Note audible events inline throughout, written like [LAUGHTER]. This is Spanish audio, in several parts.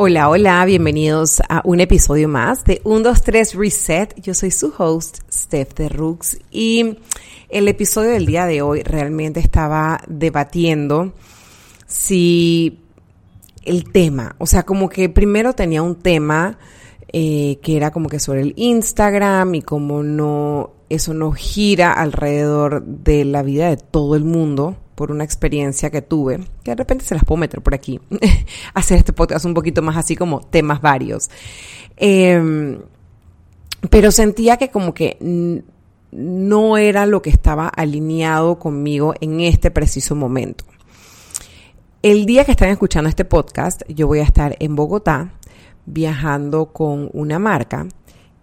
Hola, hola, bienvenidos a un episodio más de 1, 2, 3 Reset. Yo soy su host, Steph de Rooks, y el episodio del día de hoy realmente estaba debatiendo si el tema, o sea, como que primero tenía un tema eh, que era como que sobre el Instagram y como no, eso no gira alrededor de la vida de todo el mundo por una experiencia que tuve, que de repente se las puedo meter por aquí, [LAUGHS] hacer este podcast un poquito más así como temas varios. Em, pero sentía que como que no era lo que estaba alineado conmigo en este preciso momento. El día que están escuchando este podcast, yo voy a estar en Bogotá viajando con una marca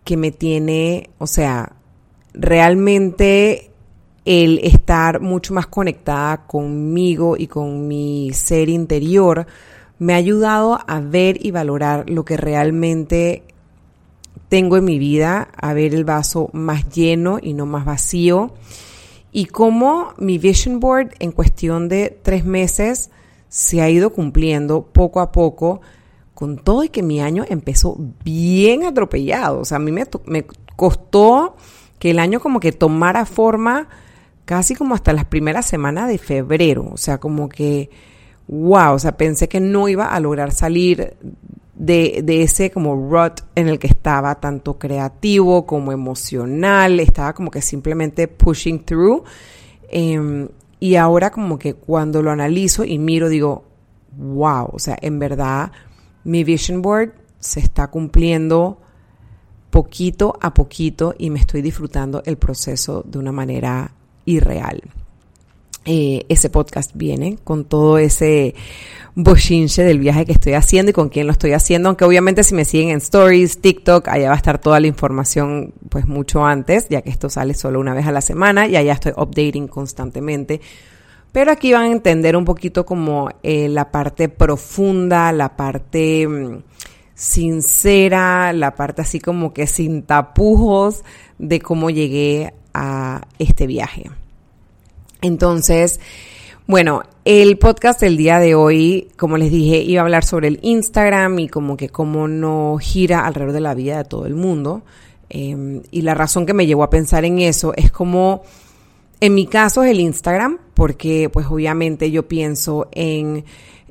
que me tiene, o sea, realmente el estar mucho más conectada conmigo y con mi ser interior me ha ayudado a ver y valorar lo que realmente tengo en mi vida, a ver el vaso más lleno y no más vacío. Y cómo mi vision board en cuestión de tres meses se ha ido cumpliendo poco a poco, con todo y que mi año empezó bien atropellado. O sea, a mí me, me costó que el año como que tomara forma casi como hasta las primeras semanas de febrero. O sea, como que, wow, o sea, pensé que no iba a lograr salir de, ese como rut en el que estaba, tanto creativo como emocional, estaba como que simplemente pushing through. Em, y ahora como que cuando lo analizo y miro, digo, wow, o sea, en verdad mi vision board se está cumpliendo poquito a poquito y me estoy disfrutando el proceso de una manera irreal. Eh, ese podcast viene con todo ese bochinche del viaje que estoy haciendo y con quién lo estoy haciendo, aunque obviamente si me siguen en stories, TikTok, allá va a estar toda la información pues mucho antes, ya que esto sale solo una vez a la semana y allá estoy updating constantemente. Pero aquí van a entender un poquito como eh, la parte profunda, la parte mm, sincera, la parte así como que sin tapujos de cómo llegué a este viaje. Entonces, bueno, el podcast del día de hoy, como les dije, iba a hablar sobre el Instagram y como que cómo no gira alrededor de la vida de todo el mundo. Em, y la razón que me llevó a pensar en eso es como, en mi caso es el Instagram, porque pues obviamente yo pienso en,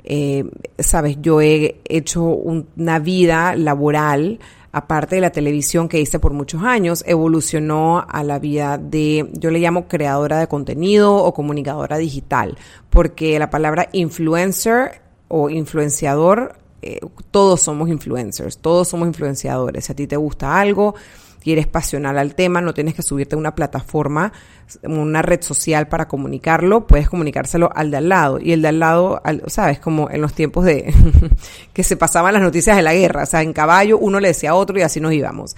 eh, sabes, yo he hecho una vida laboral aparte de la televisión que hice por muchos años, evolucionó a la vida de, yo le llamo creadora de contenido o comunicadora digital, porque la palabra influencer o influenciador, eh, todos somos influencers, todos somos influenciadores. Si a ti te gusta algo, y eres pasional al tema, no tienes que subirte a una plataforma, una red social para comunicarlo, puedes comunicárselo al de al lado. Y el de al lado, ¿sabes? Como en los tiempos de [LAUGHS] que se pasaban las noticias de la guerra, o sea, en caballo uno le decía a otro y así nos íbamos.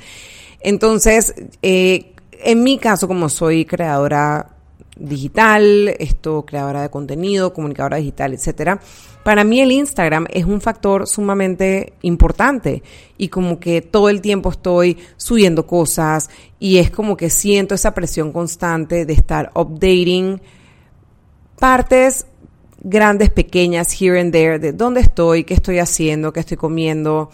Entonces, eh, en mi caso, como soy creadora digital, esto creadora de contenido, comunicadora digital, etcétera. Para mí el Instagram es un factor sumamente importante y como que todo el tiempo estoy subiendo cosas y es como que siento esa presión constante de estar updating partes grandes, pequeñas, here and there, de dónde estoy, qué estoy haciendo, qué estoy comiendo.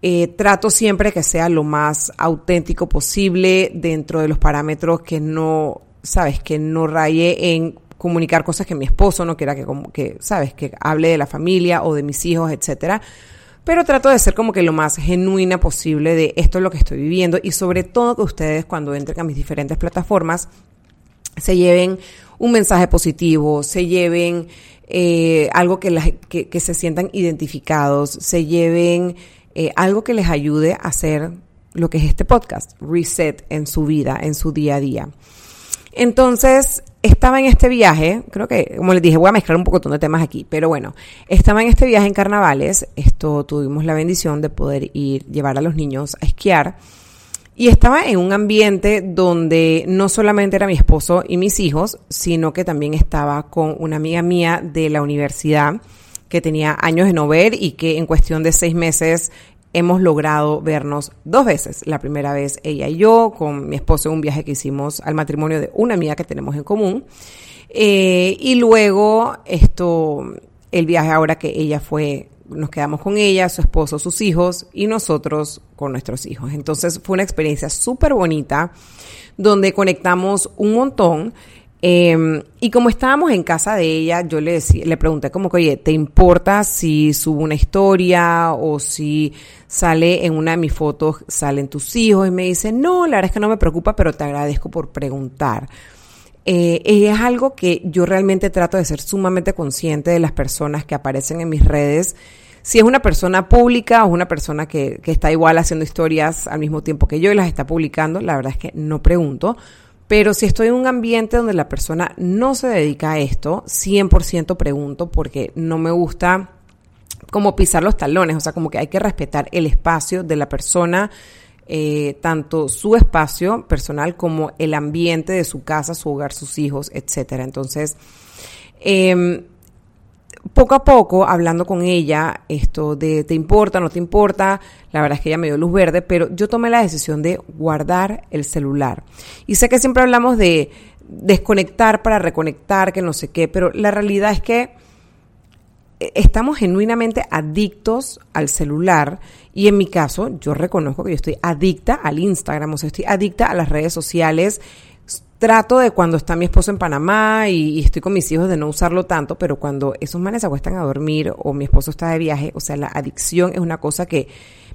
Eh, trato siempre que sea lo más auténtico posible dentro de los parámetros que no sabes, que no raye en comunicar cosas que mi esposo no quiera que, como, que, sabes, que hable de la familia o de mis hijos, etcétera. Pero trato de ser como que lo más genuina posible de esto es lo que estoy viviendo y sobre todo que ustedes cuando entren a mis diferentes plataformas se lleven un mensaje positivo, se lleven eh, algo que, que, se sientan identificados, se lleven eh, algo que les ayude a hacer lo que es este podcast, reset en su vida, en su día a día. Entonces, estaba en este viaje, creo que, como les dije, voy a mezclar un poco de temas aquí, pero bueno, estaba en este viaje en carnavales, esto tuvimos la bendición de poder ir, llevar a los niños a esquiar, y estaba en un ambiente donde no solamente era mi esposo y mis hijos, sino que también estaba con una amiga mía de la universidad que tenía años de no ver y que en cuestión de seis meses hemos logrado vernos dos veces. La primera vez ella y yo, con mi esposo en un viaje que hicimos al matrimonio de una amiga que tenemos en común. Eh, y luego esto, el viaje ahora que ella fue nos quedamos con ella, su esposo, sus hijos y nosotros con nuestros hijos. Entonces fue una experiencia súper bonita donde conectamos un montón. Em, y como estábamos en casa de ella, yo le, decía, le pregunté como que, oye, ¿te importa si subo una historia o si sale en una de mis fotos, salen tus hijos? Y me dice, no, la verdad es que no me preocupa, pero te agradezco por preguntar. Eh, es algo que yo realmente trato de ser sumamente consciente de las personas que aparecen en mis redes. Si es una persona pública o una persona que, que está igual haciendo historias al mismo tiempo que yo y las está publicando, la verdad es que no pregunto pero si estoy en un ambiente donde la persona no se dedica a esto, 100% pregunto porque no me gusta como pisar los talones, o sea, como que hay que respetar el espacio de la persona, eh, tanto su espacio personal como el ambiente de su casa, su hogar, sus hijos, etcétera. Entonces, eh, poco a poco, hablando con ella, esto de te importa, no te importa, la verdad es que ella me dio luz verde, pero yo tomé la decisión de guardar el celular. Y sé que siempre hablamos de desconectar para reconectar, que no sé qué, pero la realidad es que eh, estamos genuinamente adictos al celular y en mi caso yo reconozco que yo estoy adicta al Instagram, o sea, estoy adicta a las redes sociales trato de cuando está mi esposo en Panamá y, estoy con mis hijos de no usarlo tanto, pero cuando esos manes se acuestan a dormir o mi esposo está de viaje, o sea, la adicción es una cosa que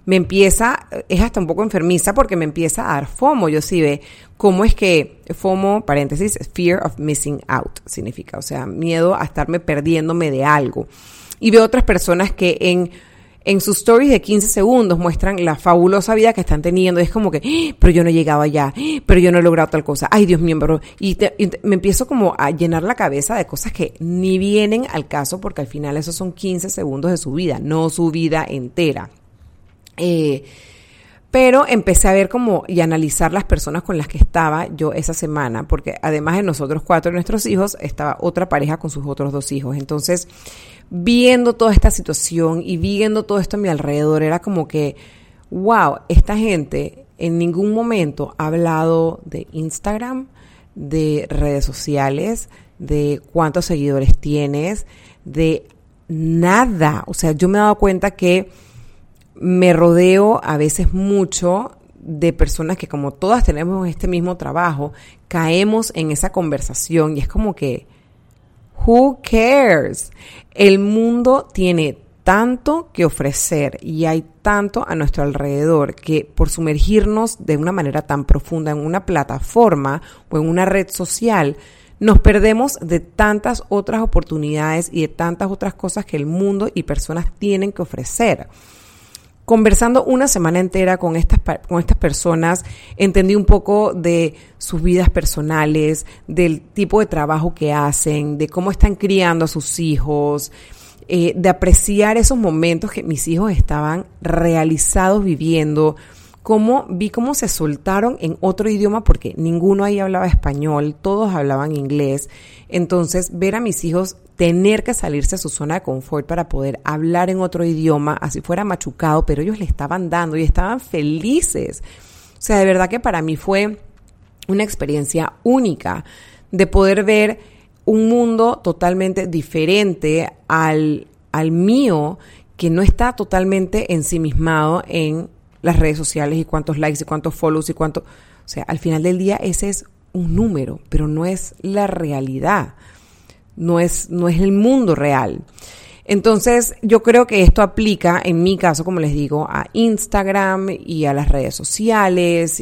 me empieza, es hasta un poco enfermiza porque me empieza a dar FOMO. Yo sí ve cómo es que FOMO, paréntesis, fear of missing out significa, o sea, miedo a estarme perdiéndome de algo. Y veo otras personas que en en sus stories de 15 segundos muestran la fabulosa vida que están teniendo. es como que, ¡Ah! pero yo no he llegado allá, ¡Ah! pero yo no he logrado tal cosa. Ay, Dios mío, pero... Y, me empiezo como a llenar la cabeza de cosas que ni vienen al caso porque al final esos son 15 segundos de su vida, no su vida entera. Eh, pero empecé a ver como y analizar las personas con las que estaba yo esa semana, porque además de nosotros cuatro de nuestros hijos, estaba otra pareja con sus otros dos hijos. Entonces, viendo toda esta situación y viendo todo esto a mi alrededor, era como que, wow, esta gente en ningún momento ha hablado de Instagram, de redes sociales, de cuántos seguidores tienes, de nada. O sea, yo me he dado cuenta que me rodeo a veces mucho de personas que como todas tenemos este mismo trabajo, caemos en esa conversación y es como que, who cares? El mundo tiene tanto que ofrecer y hay tanto a nuestro alrededor que por sumergirnos de una manera tan profunda en una plataforma o en una red social, nos perdemos de tantas otras oportunidades y de tantas otras cosas que el mundo y personas tienen que ofrecer conversando una semana entera con estas, con estas personas, entendí un poco de sus vidas personales, del tipo de trabajo que hacen, de cómo están criando a sus hijos, eh, de apreciar esos momentos que mis hijos estaban realizados viviendo, cómo vi cómo se soltaron en otro idioma porque ninguno ahí hablaba español, todos hablaban inglés. Entonces, ver a mis hijos tener que salirse a su zona de confort para poder hablar en otro idioma, así fuera machucado, pero ellos le estaban dando y estaban felices. O sea, de verdad que para mí fue una experiencia única de poder ver un mundo totalmente diferente al, al mío, que no está totalmente ensimismado en las redes sociales y cuántos likes y cuántos follows y cuánto... O sea, al final del día ese es un número, pero no es la realidad no es, no es el mundo real. Entonces, yo creo que esto aplica, en mi caso, como les digo, a Instagram y a las redes sociales,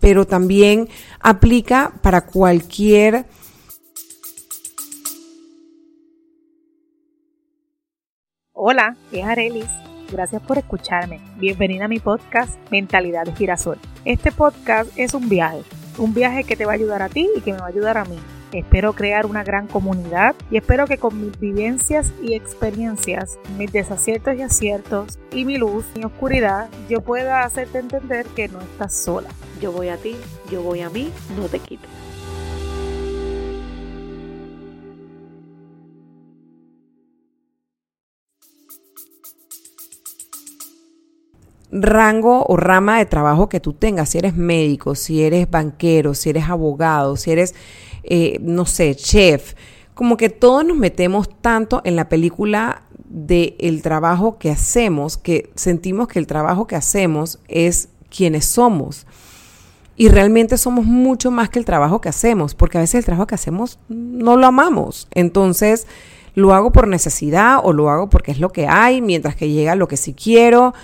pero también aplica para cualquier... Hola, es Arelis. Gracias por escucharme. Bienvenida a mi podcast Mentalidad de Girasol. Este podcast es un viaje, un viaje que te va a ayudar a ti y que me va a ayudar a mí Espero crear una gran comunidad y espero que con mis vivencias y experiencias, mis desaciertos y aciertos y mi luz, mi oscuridad, yo pueda hacerte entender que no estás sola. Yo voy a ti, yo voy a mí, no te quites. rango o rama de trabajo que tú tengas, si eres médico, si eres banquero, si eres abogado, si eres eh, no sé, chef. Como que todos nos metemos tanto en la película del trabajo que hacemos, que sentimos que el trabajo que hacemos es quienes somos. Y realmente somos mucho más que el trabajo que hacemos, porque a veces el trabajo que hacemos no lo amamos. Entonces, lo hago por necesidad o lo hago porque es lo que hay, mientras que llega lo que sí quiero.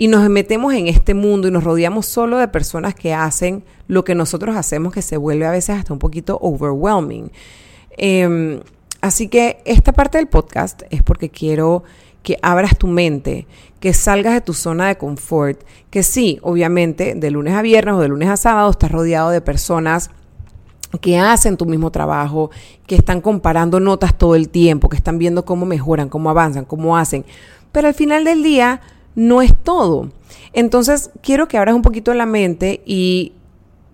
Y nos metemos en este mundo y nos rodeamos solo de personas que hacen lo que nosotros hacemos, que se vuelve a veces hasta un poquito overwhelming. Em, así que esta parte del podcast es porque quiero que abras tu mente, que salgas de tu zona de confort, que sí, obviamente, de lunes a viernes o de lunes a sábado estás rodeado de personas que hacen tu mismo trabajo, que están comparando notas todo el tiempo, que están viendo cómo mejoran, cómo avanzan, cómo hacen. Pero al final del día no es todo. Entonces, quiero que abras un poquito la mente y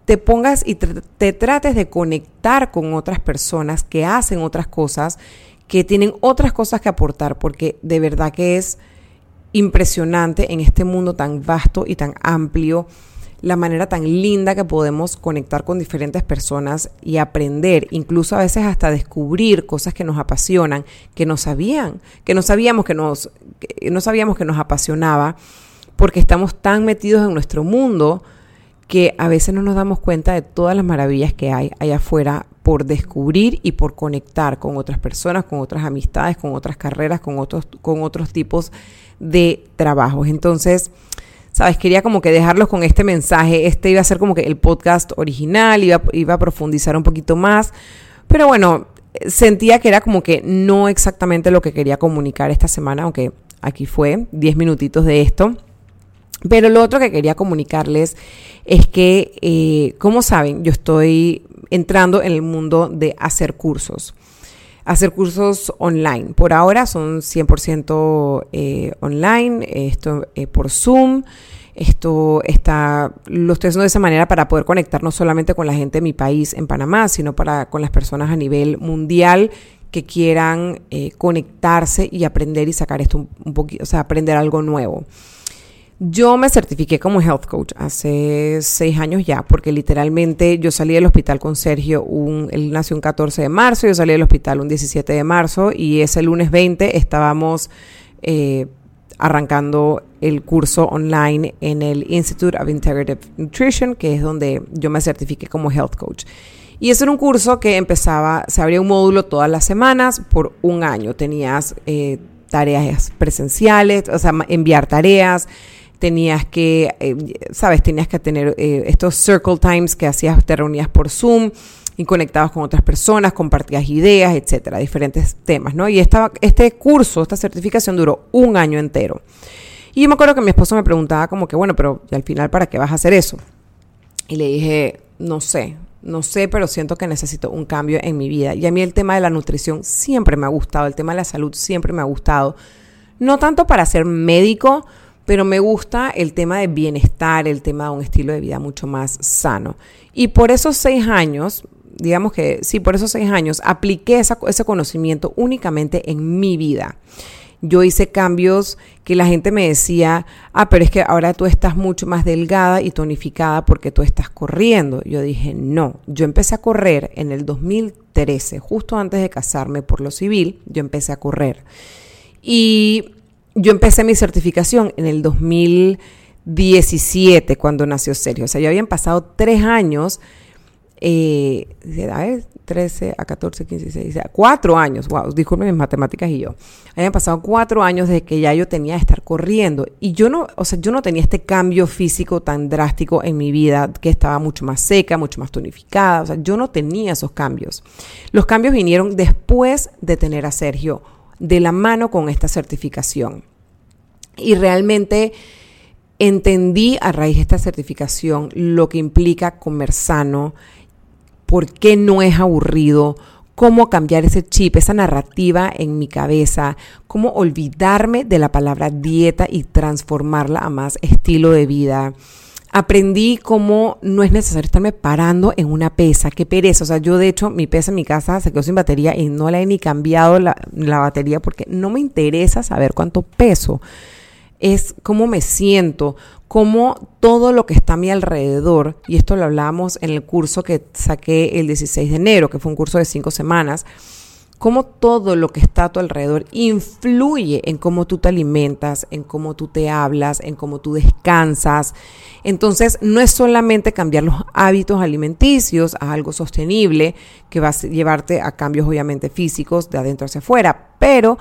te pongas y te, trates de conectar con otras personas que hacen otras cosas, que tienen otras cosas que aportar, porque de verdad que es impresionante en este mundo tan vasto y tan amplio la manera tan linda que podemos conectar con diferentes personas y aprender, incluso a veces hasta descubrir cosas que nos apasionan, que no sabían, que no sabíamos que nos, no sabíamos que nos apasionaba, porque estamos tan metidos en nuestro mundo que a veces no nos damos cuenta de todas las maravillas que hay allá afuera por descubrir y por conectar con otras personas, con otras amistades, con otras carreras, con otros, con otros tipos de trabajos. Entonces, sabes, quería como que dejarlos con este mensaje. Este iba a ser como que el podcast original, iba, iba a profundizar un poquito más, pero bueno, sentía que era como que no exactamente lo que quería comunicar esta semana, aunque aquí fue 10 minutitos de esto. Pero lo otro que quería comunicarles es que, eh, como saben, yo estoy entrando en el mundo de hacer cursos hacer cursos online. Por ahora son 100% eh, online, esto eh, por Zoom. Esto está, lo estoy haciendo de esa manera para poder conectar no solamente con la gente de mi país en Panamá, sino para con las personas a nivel mundial que quieran eh, conectarse y aprender y sacar esto un, un poquito, o sea, aprender algo nuevo. Yo me certifiqué como health coach hace seis años ya, porque literalmente yo salí del hospital con Sergio, él nació un 14 de marzo, yo salí del hospital un 17 de marzo y ese lunes 20 estábamos eh, arrancando el curso online en el Institute of Integrative Nutrition, que es donde yo me certifiqué como health coach. Y ese era un curso que empezaba, se abría un módulo todas las semanas por un año. Tenías eh, tareas presenciales, o sea, enviar tareas, tenías que, eh, sabes, tenías que tener eh, estos circle times que hacías, te reunías por Zoom y conectabas con otras personas, compartías ideas, etcétera, diferentes temas, ¿no? Y esta, este curso, esta certificación duró un año entero. Y yo me acuerdo que mi esposo me preguntaba como que, bueno, pero al final, ¿para qué vas a hacer eso? Y le dije, no sé, no sé, pero siento que necesito un cambio en mi vida. Y a mí el tema de la nutrición siempre me ha gustado, el tema de la salud siempre me ha gustado. No tanto para ser médico, pero me gusta el tema de bienestar, el tema de un estilo de vida mucho más sano. Y por esos seis años, digamos que sí, por esos seis años, apliqué ese conocimiento únicamente en mi vida. Yo hice cambios que la gente me decía, ah, pero es que ahora tú estás mucho más delgada y tonificada porque tú estás corriendo. Yo dije, no, yo empecé a correr en el 2013, justo antes de casarme por lo civil, yo empecé a correr. Y yo empecé mi certificación en el 2017 cuando nació Sergio. O sea, ya habían pasado tres años, eh, a 13 a 14, 15, 16, cuatro años, wow, disculpen mis matemáticas y yo. Habían pasado cuatro años desde que ya yo tenía que estar corriendo. Y yo no, o sea, yo no tenía este cambio físico tan drástico en mi vida, que estaba mucho más seca, mucho más tonificada. O sea, yo no tenía esos cambios. Los cambios vinieron después de tener a Sergio de la mano con esta certificación. Y realmente entendí a raíz de esta certificación lo que implica comer sano, por qué no es aburrido, cómo cambiar ese chip, esa narrativa en mi cabeza, cómo olvidarme de la palabra dieta y transformarla a más estilo de vida aprendí cómo no es necesario estarme parando en una pesa, qué pereza. O sea, yo de hecho mi pesa en mi casa se quedó sin batería y no la he ni cambiado la, batería porque no me interesa saber cuánto peso. Es cómo me siento, cómo todo lo que está a mi alrededor, y esto lo hablamos en el curso que saqué el 16 de enero, que fue un curso de cinco semanas, cómo todo lo que está a tu alrededor influye en cómo tú te alimentas, en cómo tú te hablas, en cómo tú descansas. Entonces, no es solamente cambiar los hábitos alimenticios a algo sostenible que va a llevarte a cambios obviamente físicos de adentro hacia afuera, pero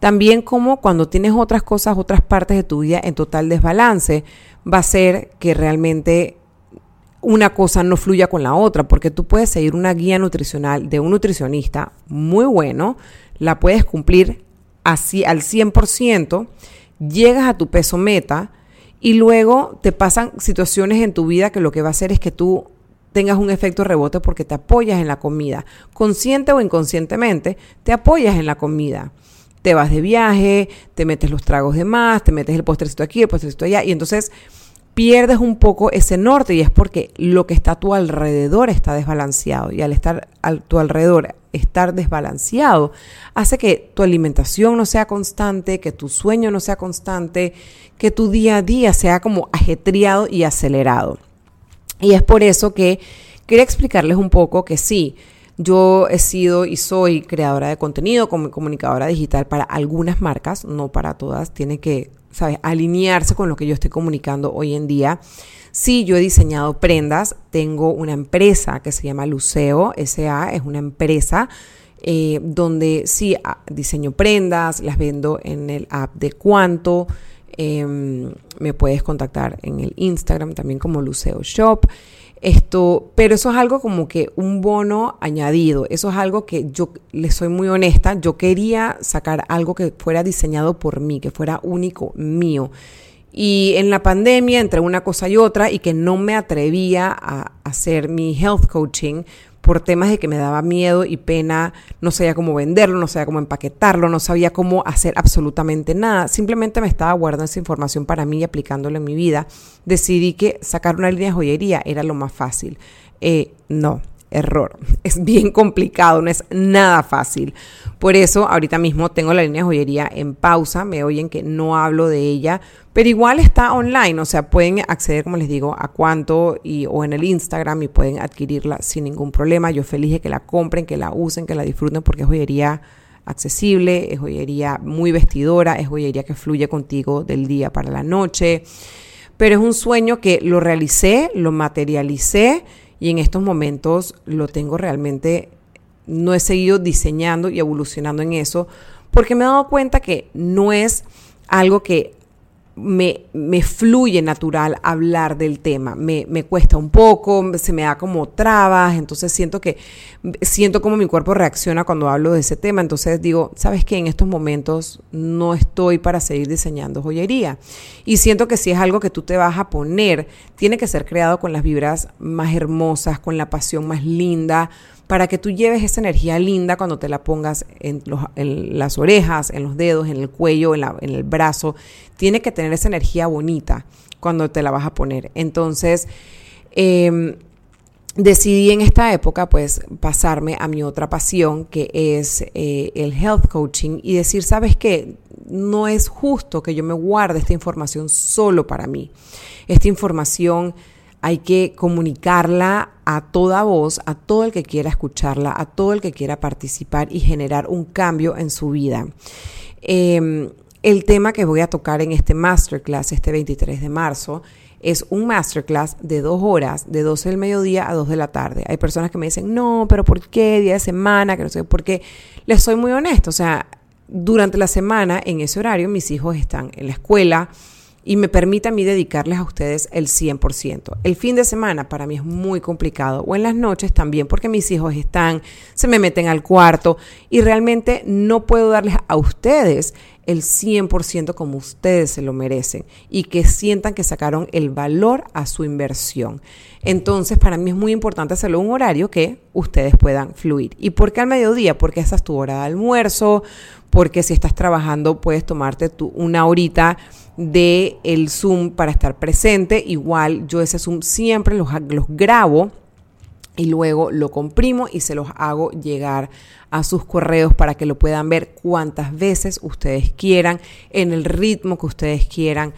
también como cuando tienes otras cosas, otras partes de tu vida en total desbalance, va a ser que realmente una cosa no fluya con la otra, porque tú puedes seguir una guía nutricional de un nutricionista muy bueno, la puedes cumplir así al 100%, llegas a tu peso meta y luego te pasan situaciones en tu vida que lo que va a hacer es que tú tengas un efecto rebote porque te apoyas en la comida. Consciente o inconscientemente, te apoyas en la comida. Te vas de viaje, te metes los tragos de más, te metes el postrecito aquí, el postrecito allá, y entonces pierdes un poco ese norte y es porque lo que está a tu alrededor está desbalanceado y al estar a tu alrededor estar desbalanceado hace que tu alimentación no sea constante, que tu sueño no sea constante, que tu día a día sea como ajetreado y acelerado. Y es por eso que quería explicarles un poco que sí, yo he sido y soy creadora de contenido como comunicadora digital para algunas marcas, no para todas, tiene que ¿sabes? Alinearse con lo que yo estoy comunicando hoy en día. Sí, yo he diseñado prendas, tengo una empresa que se llama Luceo SA, es una empresa eh, donde sí ah, diseño prendas, las vendo en el app de Cuanto, em, me puedes contactar en el Instagram también como Luceo Shop. Esto, pero eso es algo como que un bono añadido. Eso es algo que yo le soy muy honesta. Yo quería sacar algo que fuera diseñado por mí, que fuera único mío. Y en la pandemia, entre una cosa y otra, y que no me atrevía a hacer mi health coaching, por temas de que me daba miedo y pena, no sabía cómo venderlo, no sabía cómo empaquetarlo, no sabía cómo hacer absolutamente nada. Simplemente me estaba guardando esa información para mí y aplicándola en mi vida. Decidí que sacar una línea de joyería era lo más fácil. Eh, no, error. [LAUGHS] Es bien complicado, no es nada fácil. Por eso ahorita mismo tengo la línea de joyería en pausa, me oyen que no hablo de ella, pero igual está online, o sea, pueden acceder, como les digo, a cuánto y, o en el Instagram y pueden adquirirla sin ningún problema. Yo feliz que la compren, que la usen, que la disfruten porque es joyería accesible, es joyería muy vestidora, es joyería que fluye contigo del día para la noche. Pero es un sueño que lo realicé, lo materialicé y en estos momentos lo tengo realmente, no he seguido diseñando y evolucionando en eso, porque me he dado cuenta que no es algo que me, me, fluye natural hablar del tema. Me, me, cuesta un poco, se me da como trabas, entonces siento que, siento como mi cuerpo reacciona cuando hablo de ese tema. Entonces digo, ¿sabes qué? En estos momentos no estoy para seguir diseñando joyería. Y siento que si es algo que tú te vas a poner, tiene que ser creado con las vibras más hermosas, con la pasión más linda, para que tú lleves esa energía linda cuando te la pongas en, las orejas, en los dedos, en el cuello, en, el brazo. Tiene que tener esa energía bonita cuando te la vas a poner. Entonces, em, decidí en esta época pues pasarme a mi otra pasión que es eh, el health coaching y decir, ¿sabes qué? No es justo que yo me guarde esta información solo para mí. Esta información hay que comunicarla a toda voz, a todo el que quiera escucharla, a todo el que quiera participar y generar un cambio en su vida. Em, el tema que voy a tocar en este masterclass, este 23 de marzo, es un masterclass de dos horas, de 12 del mediodía a 2 de la tarde. Hay personas que me dicen, no, pero ¿por qué? Día de semana, que no sé por. Les soy muy honesto, o sea, durante la semana, en ese horario, mis hijos están en la escuela, y me permite a mí dedicarles a ustedes el 100%. El fin de semana para mí es muy complicado o en las noches también porque mis hijos están, se me meten al cuarto y realmente no puedo darles a ustedes el 100% como ustedes se lo merecen y que sientan que sacaron el valor a su inversión. Entonces, para mí es muy importante hacerlo un horario que ustedes puedan fluir. ¿Y por qué al mediodía? Porque esa es tu hora de almuerzo, porque si estás trabajando puedes tomarte tu, una horita de el Zoom para estar presente. Igual yo ese Zoom siempre los, los grabo y luego lo comprimo y se los hago llegar a sus correos para que lo puedan ver cuantas veces ustedes quieran, en el ritmo que ustedes quieran.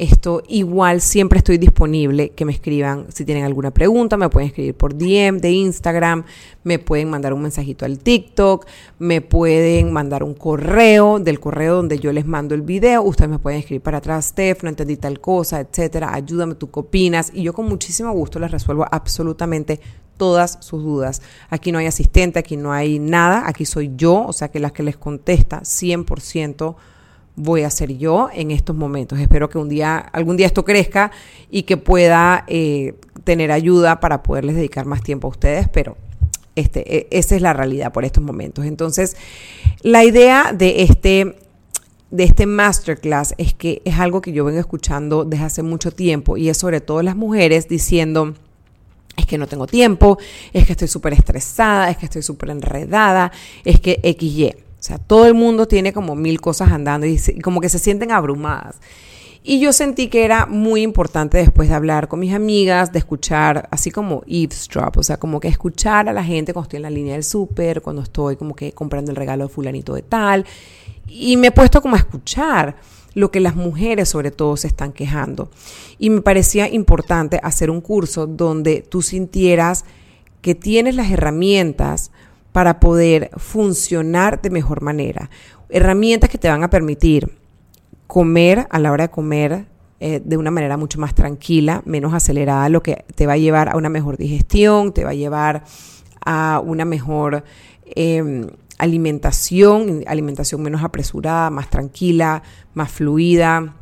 Esto igual siempre estoy disponible que me escriban si tienen alguna pregunta, me pueden escribir por DM de Instagram, me pueden mandar un mensajito al TikTok, me pueden mandar un correo del correo donde yo les mando el video, ustedes me pueden escribir para atrás, Steph, no entendí tal cosa, etcétera, ayúdame, tú qué opinas y yo con muchísimo gusto les resuelvo absolutamente todas sus dudas. Aquí no hay asistente, aquí no hay nada, aquí soy yo, o sea que las que les contesta 100% voy a ser yo en estos momentos. Espero que un día, algún día esto crezca y que pueda eh, tener ayuda para poderles dedicar más tiempo a ustedes, pero este, e, esa es la realidad por estos momentos. Entonces, la idea de este de este masterclass es que es algo que yo vengo escuchando desde hace mucho tiempo y es sobre todo las mujeres diciendo, es que no tengo tiempo, es que estoy súper estresada, es que estoy súper enredada, es que XY. O sea, todo el mundo tiene como mil cosas andando y, como que se sienten abrumadas. Y yo sentí que era muy importante después de hablar con mis amigas, de escuchar, así como eavesdrop, o sea, como que escuchar a la gente cuando estoy en la línea del súper, cuando estoy como que comprando el regalo de fulanito de tal. Y me he puesto como a escuchar lo que las mujeres sobre todo se están quejando. Y me parecía importante hacer un curso donde tú sintieras que tienes las herramientas para poder funcionar de mejor manera. Herramientas que te van a permitir comer a la hora de comer eh, de una manera mucho más tranquila, menos acelerada, lo que te va a llevar a una mejor digestión, te va a llevar a una mejor em, alimentación, alimentación menos apresurada, más tranquila, más fluida,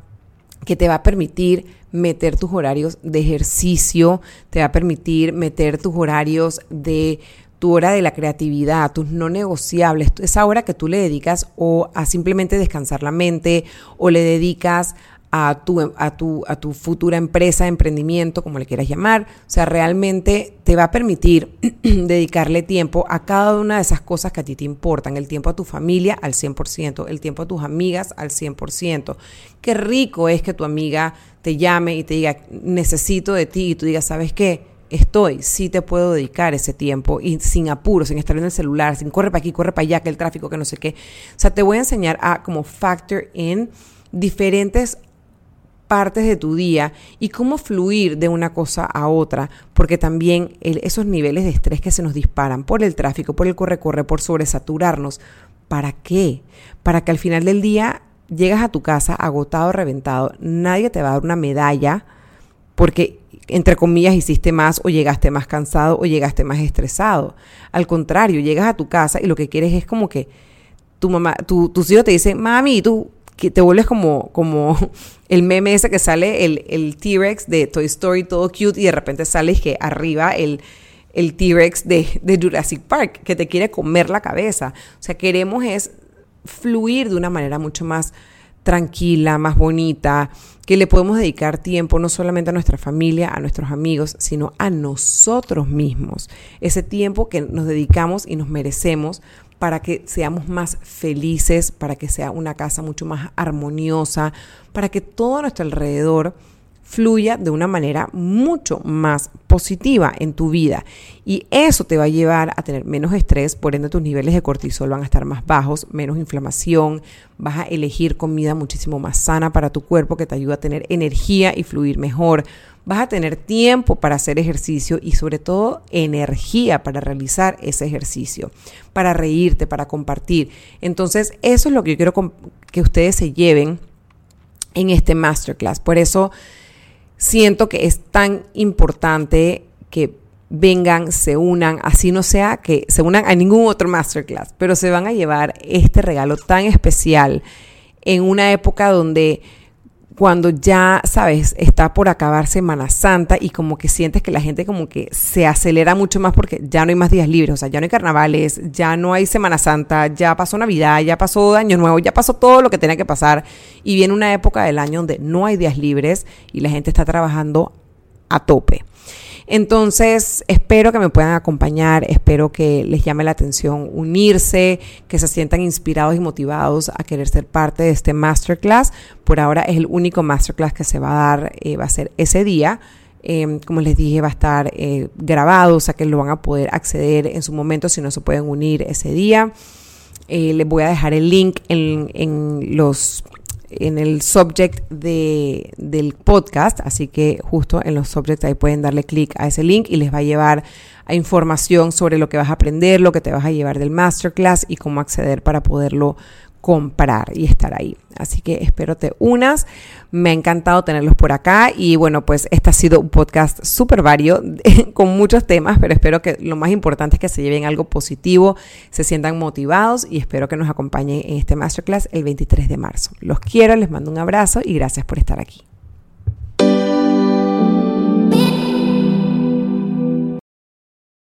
que te va a permitir meter tus horarios de ejercicio, te va a permitir meter tus horarios de tu hora de la creatividad, tus no negociables, esa hora que tú le dedicas o a simplemente descansar la mente o le dedicas a tu, a tu, a tu futura empresa, emprendimiento, como le quieras llamar. O sea, realmente te va a permitir [CLEARS THROAT] dedicarle tiempo a cada una de esas cosas que a ti te importan. El tiempo a tu familia al 100%, el tiempo a tus amigas al 100%. Qué rico es que tu amiga te llame y te diga, necesito de ti y tú digas, ¿sabes qué? Estoy, sí te puedo dedicar ese tiempo y sin apuro, sin estar en el celular, sin corre para aquí, corre para allá, que el tráfico, que no sé qué. O sea, te voy a enseñar a como factor in diferentes partes de tu día y cómo fluir de una cosa a otra, porque también esos niveles de estrés que se nos disparan por el tráfico, por el corre-corre, por sobresaturarnos, ¿para qué? Para que al final del día llegas a tu casa agotado, reventado, nadie te va a dar una medalla porque entre comillas, hiciste más o llegaste más cansado o llegaste más estresado. Al contrario, llegas a tu casa y lo que quieres es como que tu mamá, tu, tus hijos te dicen, mami, tú que te vuelves como, como [LAUGHS] el meme ese que sale el, el T-Rex de Toy Story todo cute y de repente sales que arriba el, el T-Rex de, de Jurassic Park que te quiere comer la cabeza. O sea, queremos es fluir de una manera mucho más tranquila, más bonita, que le podemos dedicar tiempo no solamente a nuestra familia, a nuestros amigos, sino a nosotros mismos. Ese tiempo que nos dedicamos y nos merecemos para que seamos más felices, para que sea una casa mucho más armoniosa, para que todo a nuestro alrededor fluya de una manera mucho más positiva en tu vida. Y eso te va a llevar a tener menos estrés, por ende tus niveles de cortisol van a estar más bajos, menos inflamación, vas a elegir comida muchísimo más sana para tu cuerpo que te ayuda a tener energía y fluir mejor. Vas a tener tiempo para hacer ejercicio y sobre todo energía para realizar ese ejercicio, para reírte, para compartir. Entonces, eso es lo que yo quiero que ustedes se lleven en este masterclass. Por eso siento que es tan importante que vengan, se unan, así no sea que se unan a ningún otro masterclass, pero se van a llevar este regalo tan especial en una época donde cuando ya, sabes, está por acabar Semana Santa y como que sientes que la gente como que se acelera mucho más porque ya no hay más días libres, o sea, ya no hay carnavales, ya no hay Semana Santa, ya pasó Navidad, ya pasó Año Nuevo, ya pasó todo lo que tenía que pasar y viene una época del año donde no hay días libres y la gente está trabajando a tope. Entonces, espero que me puedan acompañar, espero que les llame la atención unirse, que se sientan inspirados y motivados a querer ser parte de este masterclass. Por ahora es el único masterclass que se va a dar, eh, va a ser ese día. Em, como les dije, va a estar eh, grabado, o sea que lo van a poder acceder en su momento si no se pueden unir ese día. Eh, les voy a dejar el link en, en los en el subject de, del podcast, así que justo en los subjects ahí pueden darle clic a ese link y les va a llevar a información sobre lo que vas a aprender, lo que te vas a llevar del masterclass y cómo acceder para poderlo comprar y estar ahí. Así que espero te unas. Me ha encantado tenerlos por acá y bueno, pues este ha sido un podcast súper vario [LAUGHS] con muchos temas, pero espero que lo más importante es que se lleven algo positivo, se sientan motivados y espero que nos acompañen en este masterclass el 23 de marzo. Los quiero, les mando un abrazo y gracias por estar aquí.